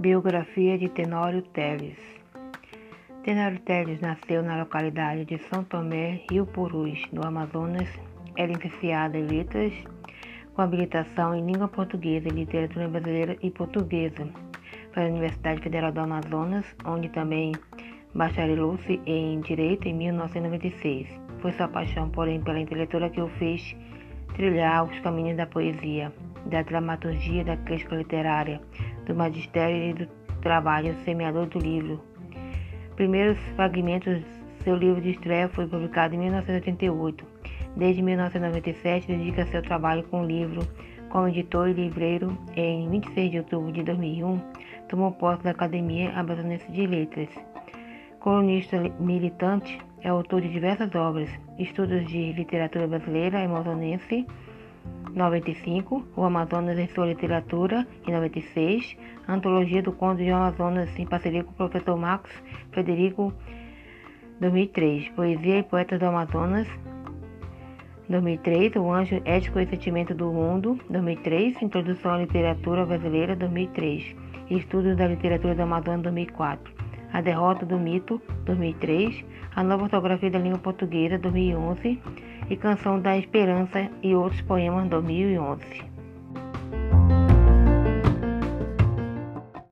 Biografia de Tenório Teles Tenório Teles nasceu na localidade de São Tomé, Rio Purus, no Amazonas. É licenciado em Letras, com habilitação em Língua Portuguesa e Literatura Brasileira e Portuguesa, pela Universidade Federal do Amazonas, onde também bacharelou-se em Direito em 1996. Foi sua paixão, porém, pela literatura que o fez trilhar os caminhos da poesia, da dramaturgia, da crítica literária, do magistério e do trabalho semeador do livro. Primeiros fragmentos seu livro de estreia foi publicado em 1988. Desde 1997 dedica seu trabalho com o livro como editor e livreiro. Em 26 de outubro de 2001, tomou posse da Academia Amazonense de Letras. Colunista militante, é autor de diversas obras, estudos de literatura brasileira e amazonense, 95, O Amazonas em Sua Literatura, em 96, Antologia do Conto de Amazonas, em parceria com o professor Marcos Federico, 2003, Poesia e Poetas do Amazonas, 2003, O Anjo Ético e Sentimento do Mundo, 2003, Introdução à Literatura Brasileira, 2003, Estudos da Literatura do Amazonas, 2004, A Derrota do Mito, 2003, A Nova Ortografia da Língua Portuguesa, 2011, e Canção da Esperança e outros poemas 2011.